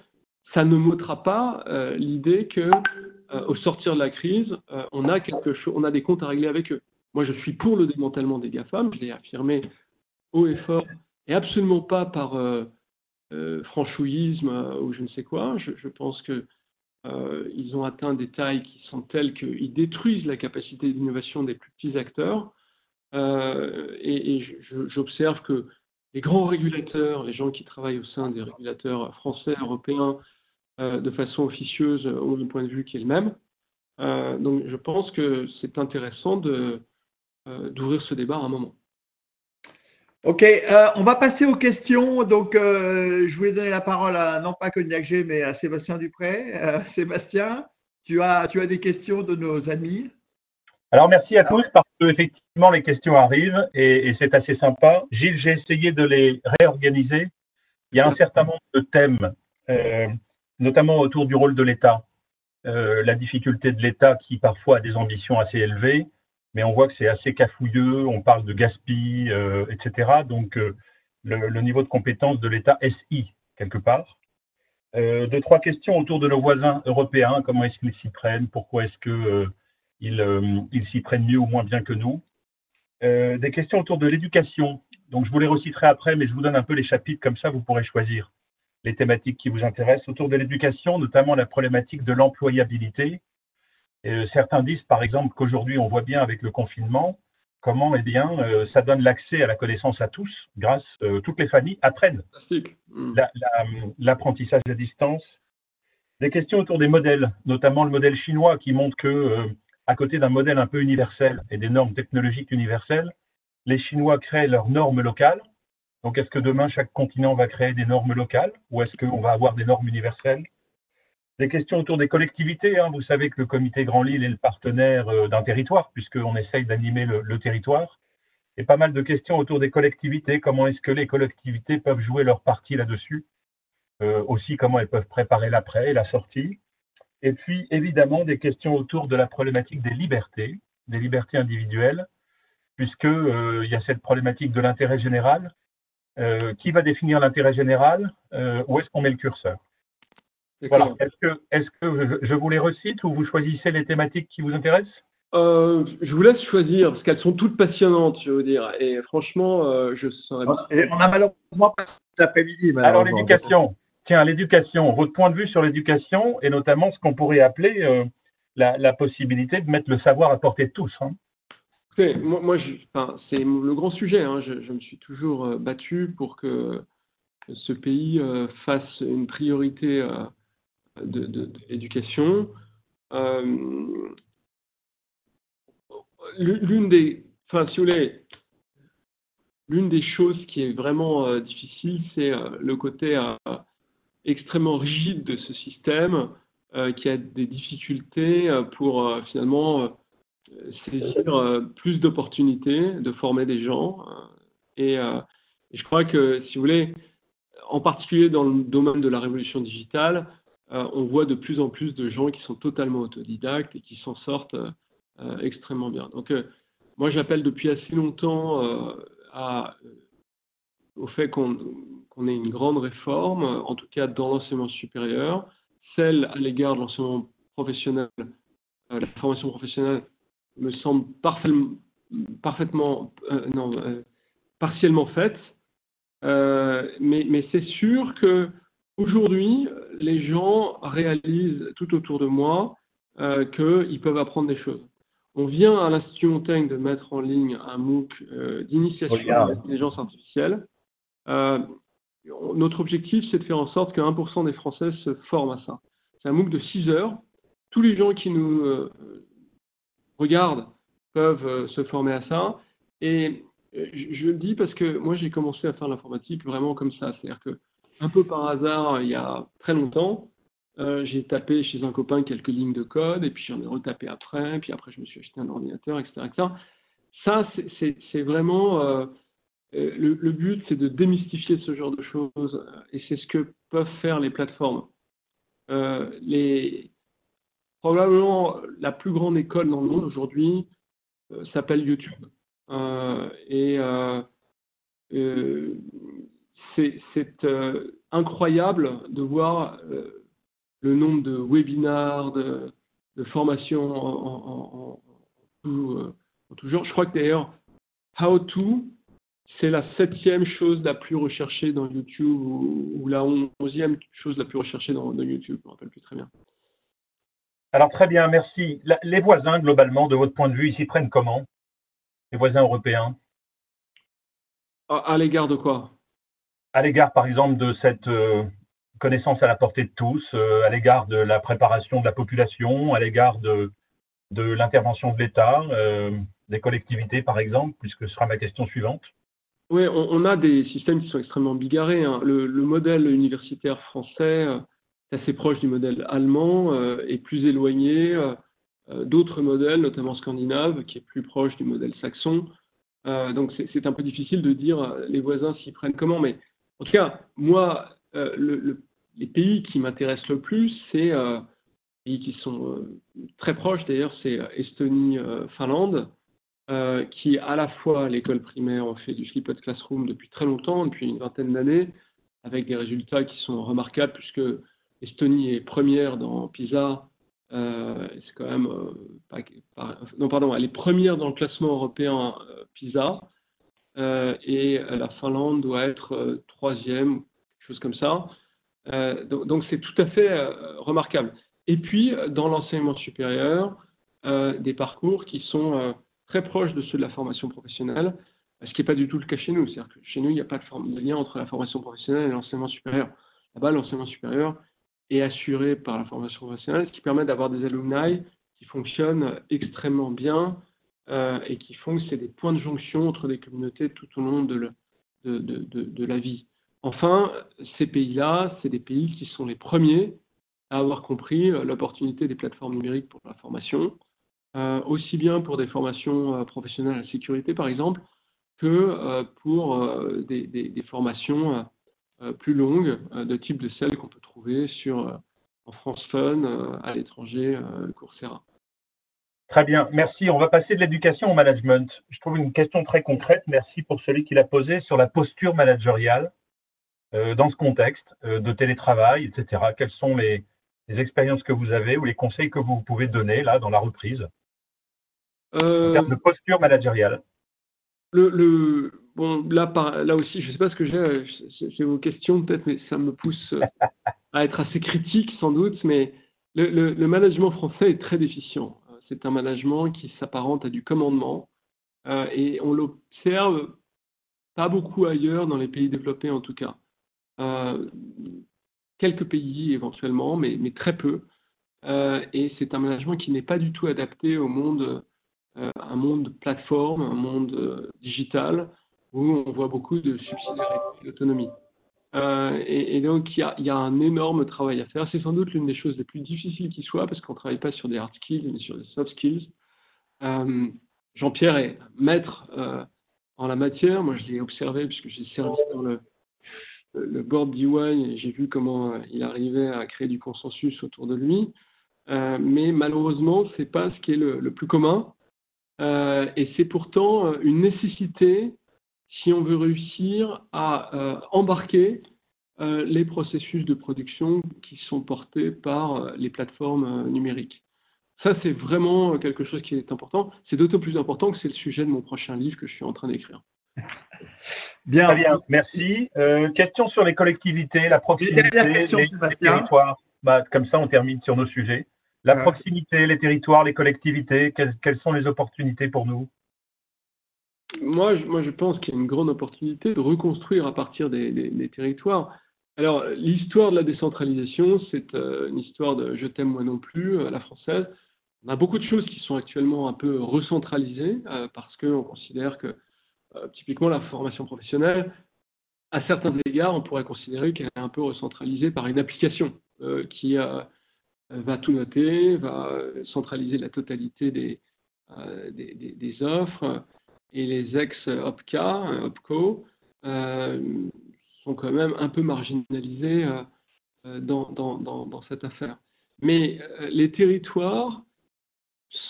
Ça ne m'ôtera pas l'idée que, au sortir de la crise, on a quelque chose, on a des comptes à régler avec eux. Moi, je suis pour le démantèlement des GAFAM, je l'ai affirmé haut et fort, et absolument pas par euh, franchouillisme euh, ou je ne sais quoi. Je, pense qu'ils euh, ont atteint des tailles qui sont telles qu'ils détruisent la capacité d'innovation des plus petits acteurs. et, j'observe que les grands régulateurs, les gens qui travaillent au sein des régulateurs français, européens, de façon officieuse, ont un point de vue qui est le même. donc je pense que c'est intéressant d'ouvrir ce débat à un moment. Ok, euh, on va passer aux questions. Donc, euh, je voulais donner la parole à non pas Cognac G, mais à Sébastien Dupré. Euh, Sébastien, tu as, tu as des questions de nos amis? Alors, merci à tous parce que effectivement les questions arrivent et, c'est assez sympa. Gilles, j'ai essayé de les réorganiser. Il y a un certain nombre de thèmes, notamment autour du rôle de l'État, la difficulté de l'État qui parfois a des ambitions assez élevées mais on voit que c'est assez cafouilleux, on parle de gaspille, euh, etc. Donc, euh, le, niveau de compétence de l'État SI, quelque part. Euh, deux, trois questions autour de nos voisins européens. Comment est-ce qu'ils s'y prennent? Pourquoi est-ce qu'ils euh, s'y prennent mieux ou moins bien que nous? Des questions autour de l'éducation. Donc, je vous les reciterai après, mais je vous donne un peu les chapitres, comme ça, vous pourrez choisir les thématiques qui vous intéressent. Autour de l'éducation, notamment la problématique de l'employabilité euh, certains disent, par exemple, qu'aujourd'hui, on voit bien avec le confinement comment eh bien, euh, ça donne l'accès à la connaissance à tous, grâce euh, toutes les familles apprennent mm. l'apprentissage à distance. Des questions autour des modèles, notamment le modèle chinois qui montre que, à côté d'un modèle un peu universel et des normes technologiques universelles, les Chinois créent leurs normes locales. Donc, est-ce que demain, chaque continent va créer des normes locales ou est-ce qu'on va avoir des normes universelles des questions autour des collectivités. Hein. Vous savez que le comité Grand Lille est le partenaire euh, d'un territoire, puisqu'on essaye d'animer le, territoire. Et pas mal de questions autour des collectivités. Comment est-ce que les collectivités peuvent jouer leur partie là-dessus? Euh, Aussi, comment elles peuvent préparer l'après et la sortie. Et puis, évidemment, des questions autour de la problématique des libertés, des libertés individuelles, puisqu'il euh, y a cette problématique de l'intérêt général. qui va définir l'intérêt général? Où est-ce qu'on met le curseur? Voilà. Est-ce que, est que je vous les recite ou vous choisissez les thématiques qui vous intéressent? Euh, je vous laisse choisir parce qu'elles sont toutes passionnantes, je veux dire. Et franchement, euh, je serais. Et on a malheureusement pas l'après-midi. Alors l'éducation. Tiens, l'éducation. Votre point de vue sur l'éducation et notamment ce qu'on pourrait appeler euh, la, possibilité de mettre le savoir à portée de tous. Hein. moi, moi c'est le grand sujet. Hein. Je, je, me suis toujours battu pour que ce pays fasse une priorité de, l'éducation l'une des, enfin, si l'une des choses qui est vraiment euh, difficile, c'est euh, le côté euh, extrêmement rigide de ce système qui a des difficultés pour finalement saisir plus d'opportunités de former des gens. Et, et, je crois que, si vous voulez, en particulier dans le domaine de la révolution digitale, on voit de plus en plus de gens qui sont totalement autodidactes et qui s'en sortent euh, extrêmement bien. Donc, euh, moi, j'appelle depuis assez longtemps euh, à, au fait qu'on ait une grande réforme, en tout cas dans l'enseignement supérieur, celle à l'égard de l'enseignement professionnel, la formation professionnelle me semble parfaitement, parfaitement non, partiellement faite, mais, mais c'est sûr que aujourd'hui, les gens réalisent tout autour de moi qu'ils peuvent apprendre des choses. On vient à l'Institut Montaigne de mettre en ligne un MOOC euh, d'initiation à l'intelligence artificielle. Euh, notre objectif, c'est de faire en sorte que 1% des Français se forment à ça. C'est un MOOC de 6 heures. Tous les gens qui nous euh, regardent peuvent se former à ça. Et je le dis parce que moi, j'ai commencé à faire l'informatique vraiment comme ça. C'est-à-dire que, un peu par hasard, il y a très longtemps, euh, j'ai tapé chez un copain quelques lignes de code, et puis j'en ai retapé après, puis après je me suis acheté un ordinateur, etc. Ça, c'est vraiment euh, euh, le, but, c'est de démystifier ce genre de choses, et c'est ce que peuvent faire les plateformes. les, probablement la plus grande école dans le monde aujourd'hui s'appelle YouTube. et c'est incroyable de voir le nombre de webinars, de, formations en, euh, en, tout, genre. Je crois que d'ailleurs, How to, c'est la septième chose la plus recherchée dans YouTube ou, la onzième chose la plus recherchée dans, YouTube, je ne me rappelle plus très bien. Alors très bien, merci. les voisins, globalement, de votre point de vue, ils s'y prennent comment? Les voisins européens? À, l'égard de quoi? À l'égard, par exemple, de cette euh, connaissance à la portée de tous euh, à l'égard de la préparation de la population, à l'égard de, l'intervention de l'État, euh, des collectivités par exemple, puisque ce sera ma question suivante. Oui, on, a des systèmes qui sont extrêmement bigarrés. Hein. Le, modèle universitaire français assez proche du modèle allemand et plus éloigné d'autres modèles, notamment scandinaves, qui est plus proche du modèle saxon. donc c'est un peu difficile de dire les voisins s'y prennent comment, mais en tout cas, moi, le, les pays qui m'intéressent le plus, c'est euh, pays qui sont euh, très proches d'ailleurs, c'est euh, Estonie, Finlande, qui à la fois l'école primaire ont fait du flipped classroom depuis très longtemps, depuis une vingtaine d'années, avec des résultats qui sont remarquables puisque Estonie est première dans PISA. c'est quand même non pardon, elle est première dans le classement européen PISA et la Finlande doit être troisième, quelque chose comme ça. Euh, donc c'est tout à fait euh, remarquable. Et puis, dans l'enseignement supérieur, euh, des parcours qui sont très proches de ceux de la formation professionnelle, ce qui n'est pas du tout le cas chez nous. C'est-à-dire que chez nous, il n'y a pas de, lien entre la formation professionnelle et l'enseignement supérieur. Là-bas, l'enseignement supérieur est assuré par la formation professionnelle, ce qui permet d'avoir des alumni qui fonctionnent extrêmement bien et qui font que c'est des points de jonction entre des communautés tout au long de, la vie. Enfin, ces pays-là, c'est des pays qui sont les premiers à avoir compris euh, l'opportunité des plateformes numériques pour la formation, euh, aussi bien pour des formations euh, professionnelles à la sécurité, par exemple, que pour des, formations plus longues, de type de celles qu'on peut trouver sur, en France Fun, à l'étranger, Coursera. Très bien, merci. On va passer de l'éducation au management. Je trouve une question très concrète. Merci pour celui qui l'a posée sur la posture managériale. Euh, dans ce contexte euh, de télétravail, etc. Quelles sont les, expériences que vous avez ou les conseils que vous pouvez donner là dans la reprise? En termes de posture managériale le, bon, là, là aussi, je ne sais pas ce que j'ai, j'ai vos questions peut-être, mais ça me pousse à être assez critique sans doute, mais le, le, management français est très déficient. C'est un management qui s'apparente à du commandement euh, et on l'observe pas beaucoup ailleurs dans les pays développés en tout cas. Euh, quelques pays éventuellement, mais, très peu. Euh, et c'est un management qui n'est pas du tout adapté au monde un monde plateforme, un monde digital, où on voit beaucoup de subsidiarité et d'autonomie. Euh, et, donc, il y, a, un énorme travail à faire. C'est sans doute l'une des choses les plus difficiles qui soit, parce qu'on ne travaille pas sur des hard skills, mais sur des soft skills. Jean-Pierre est maître en la matière. Moi, je l'ai observé, puisque j'ai servi dans le, le board d'EY et j'ai vu comment il arrivait à créer du consensus autour de lui. mais malheureusement, ce n'est pas ce qui est le plus commun. Euh, et c'est pourtant euh, une nécessité si on veut réussir à euh, embarquer les processus de production qui sont portés par les plateformes numériques. Ça, c'est vraiment quelque chose qui est important. C'est d'autant plus important que c'est le sujet de mon prochain livre que je suis en train d'écrire. Bien, bien, merci. question sur les collectivités, la proximité, les, territoires. Bah, comme ça, on termine sur nos sujets. La proximité, les territoires, les collectivités, quelles, sont les opportunités pour nous? Moi je, pense qu'il y a une grande opportunité de reconstruire à partir des, territoires. Alors, l'histoire de la décentralisation, c'est euh, une histoire de je t'aime moi non plus, à la française. On a beaucoup de choses qui sont actuellement un peu recentralisées euh, parce qu'on considère que, euh, typiquement, la formation professionnelle, à certains égards, on pourrait considérer qu'elle est un peu recentralisée par une application qui va tout noter, va centraliser la totalité euh, des, offres et les ex-OPCA, OPCO, euh, sont quand même un peu marginalisés euh, dans, cette affaire. Mais les territoires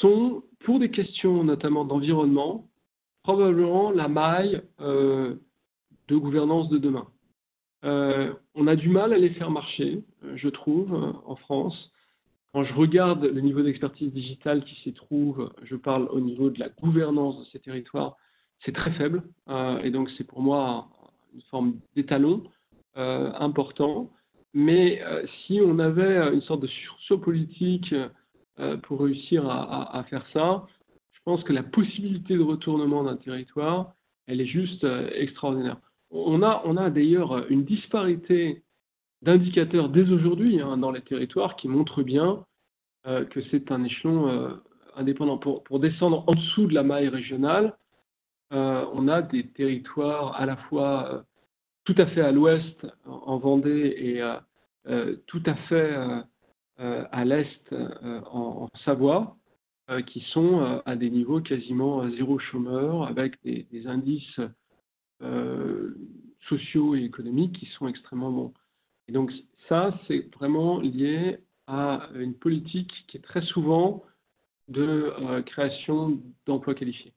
sont, pour des questions notamment d'environnement, probablement la maille de gouvernance de demain. on a du mal à les faire marcher, je trouve, en France. Quand je regarde le niveau d'expertise digitale qui s'y trouve, je parle au niveau de la gouvernance de ces territoires, c'est très faible. Euh, et donc, c'est pour moi une forme d'étalon euh, important. Mais euh, si on avait une sorte de sursaut politique pour réussir à, faire ça, je pense que la possibilité de retournement d'un territoire, elle est juste extraordinaire. On a, on a d'ailleurs une disparité d'indicateurs dès aujourd'hui hein, dans les territoires qui montrent bien euh, que c'est un échelon euh, indépendant. Pour, descendre en dessous de la maille régionale, euh, on a des territoires à la fois tout à fait à l'ouest, en Vendée, et tout à fait à l'est, en, Savoie, qui sont à des niveaux quasiment zéro chômeur, avec des indices sociaux et économiques qui sont extrêmement bons. Et donc ça, c'est vraiment lié à une politique qui est très souvent de euh, création d'emplois qualifiés.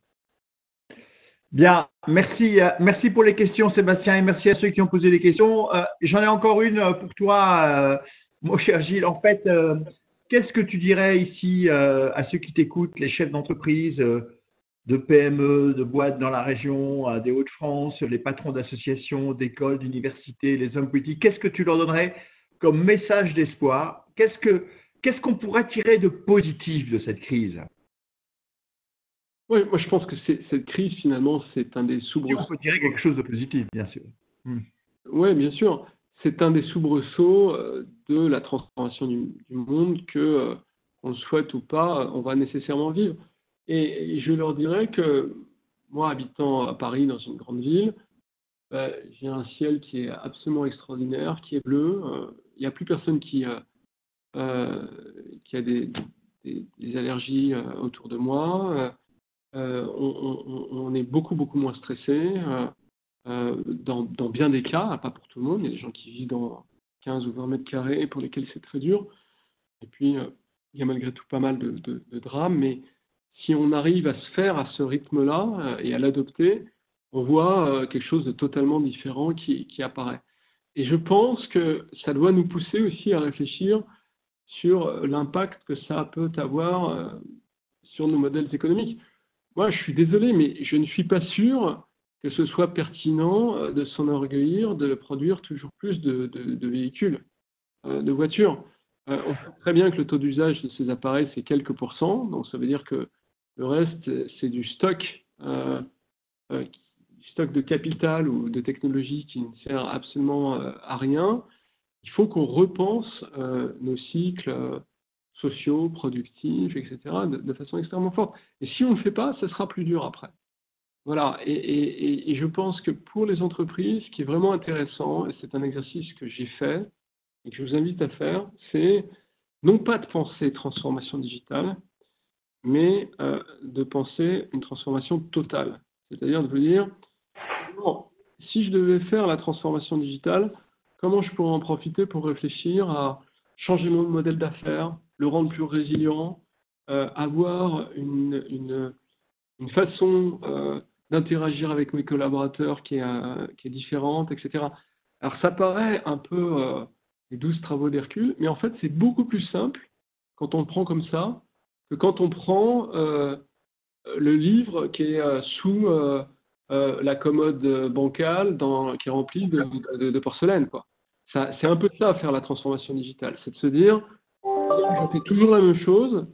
Bien, merci, euh, merci pour les questions Sébastien et merci à ceux qui ont posé des questions. Euh, j'en ai encore une pour toi, mon cher Gilles. En fait, qu'est-ce que tu dirais ici à ceux qui t'écoutent, les chefs d'entreprise, de PME, de boîtes dans la région, des Hauts-de-France, les patrons d'associations, d'écoles, d'universités, les hommes politiques Qu'est-ce que tu leur donnerais comme message d'espoir? Qu'est-ce que qu'est-ce qu'on pourrait tirer de positif de cette crise? Oui, moi je pense que cette crise finalement c'est un des soubresauts. On peut tirer quelque chose de positif, bien sûr. Hmm. Oui, bien sûr. C'est un des soubresauts euh, de la transformation du, monde que, euh, on le souhaite ou pas, on va nécessairement vivre. Et, je leur dirais que moi, habitant à Paris, dans une grande ville, bah, j'ai un ciel qui est absolument extraordinaire, qui est bleu. Euh, il n'y a plus personne qui, euh, qui a des, allergies euh, autour de moi. Euh, on, est beaucoup, beaucoup moins stressé. Dans, bien des cas, pas pour tout le monde, il y a des gens qui vivent dans 15 ou 20 mètres carrés pour lesquels c'est très dur. Et puis, il y a malgré tout pas mal de, drames, mais si on arrive à se faire à ce rythme-là et à l'adopter, on voit quelque chose de totalement différent qui, apparaît. Et je pense que ça doit nous pousser aussi à réfléchir sur l'impact que ça peut avoir sur nos modèles économiques. Moi, je suis désolé, mais je ne suis pas sûr que ce soit pertinent de s'enorgueillir de produire toujours plus de, de véhicules, de voitures. on sait très bien que le taux d'usage de ces appareils, c'est quelques pourcents, donc ça veut dire que le reste, c'est du stock, euh, euh, stock de capital ou de technologie qui ne sert absolument euh, à rien. Il faut qu'on repense nos cycles sociaux, productifs, etc., de, façon extrêmement forte. Et si on ne le fait pas, ce sera plus dur après. Voilà, et, et, je pense que pour les entreprises, ce qui est vraiment intéressant, et c'est un exercice que j'ai fait et que je vous invite à faire, c'est non pas de penser transformation digitale, mais euh, de penser une transformation totale. C'est-à-dire de vous dire, si je devais faire la transformation digitale, comment je pourrais en profiter pour réfléchir à changer mon modèle d'affaires, le rendre plus résilient, euh, avoir une, façon euh, d'interagir avec mes collaborateurs qui est, qui est, différente, etc. Alors ça paraît un peu les douze travaux d'Hercule, mais en fait c'est beaucoup plus simple quand on le prend comme ça que quand on prend euh, le livre qui est euh, sous euh, la commode bancale qui est rempli de, porcelaine. Quoi. c'est un peu ça, faire la transformation digitale. C'est de se dire, je fais toujours la même chose,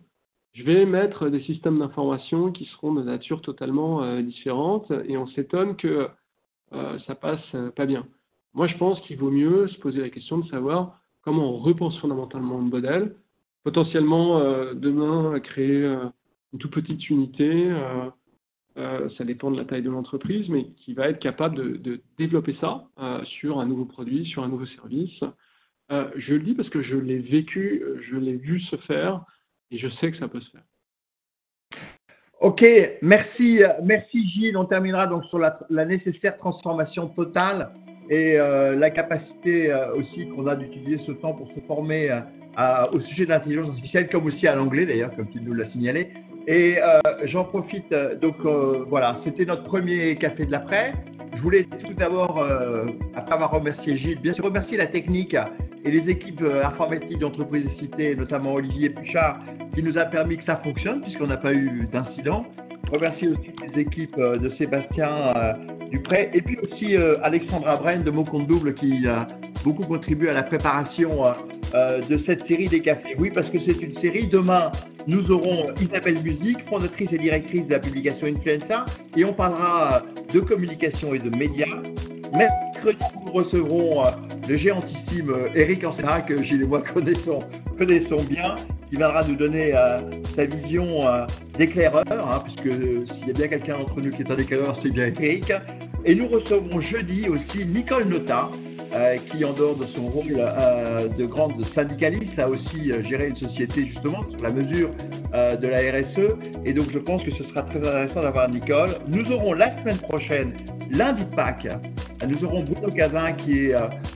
je vais mettre des systèmes d'information qui seront de nature totalement différente et on s'étonne que ça passe pas bien. Moi, je pense qu'il vaut mieux se poser la question de savoir comment on repense fondamentalement le modèle, potentiellement euh, demain créer euh, une toute petite unité, euh, ça dépend de la taille de l'entreprise, mais qui va être capable de, développer ça sur un nouveau produit, sur un nouveau service. je le dis parce que je l'ai vécu, je l'ai vu se faire et je sais que ça peut se faire. Ok, merci, merci Gilles. On terminera donc sur la, nécessaire transformation totale et la capacité aussi qu'on a d'utiliser ce temps pour se former au sujet de l'intelligence artificielle, comme aussi à l'anglais d'ailleurs, comme tu nous l'as signalé. Et euh, j'en profite, euh, donc euh, voilà, c'était notre premier café de l'après. Je voulais tout d'abord, après avoir remercié Gilles, bien sûr remercier la technique et les équipes informatiques d'entreprise citées, notamment Olivier Puchard, qui nous a permis que ça fonctionne, puisqu'on n'a pas eu d'incident. Remercier aussi les équipes de Sébastien Dupré, et puis aussi Alexandra Bren de Compte Double, qui a beaucoup contribué à la préparation euh, de cette série des cafés. Oui, parce que c'est une série. Demain, nous aurons Isabelle Musique, fondatrice et directrice de la publication Influenza, et on parlera de communication et de médias. Mercredi, nous recevrons euh, le géantissime euh, Eric Ancera, que Gilles et moi connaissons, connaissons bien, qui viendra nous donner sa vision d'éclaireur, hein, puisque s'il y a bien quelqu'un d'entre nous qui est un éclaireur, c'est bien Eric. Et nous recevrons jeudi aussi Nicole Nota, euh, qui, en dehors de son rôle euh, de grande syndicaliste, a aussi euh, géré une société justement sur la mesure de la RSE. Et donc, je pense que ce sera très intéressant d'avoir Nicole. Nous aurons la semaine prochaine, lundi Pâques, nous aurons Bruno Cazin qui est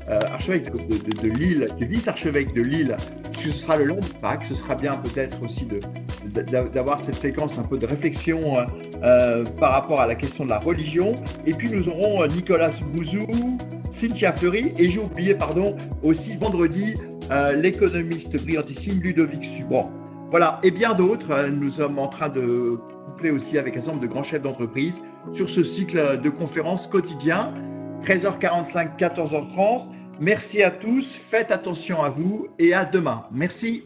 archevêque de, Lille, qui est vice-archevêque de Lille. Ce sera le lundi Pâques. Ce sera bien peut-être aussi d'avoir cette séquence un peu de réflexion par rapport à la question de la religion. Et puis, nous aurons Nicolas Bouzou, Cynthia Fleury et j'ai oublié, pardon, aussi vendredi, euh, l'économiste brillantissime Ludovic Subon. Voilà, et bien d'autres. Euh, nous sommes en train de coupler aussi avec un nombre de grands chefs d'entreprise sur ce cycle de conférences quotidien, 13h45, 14h30. Merci à tous, faites attention à vous et à demain. Merci.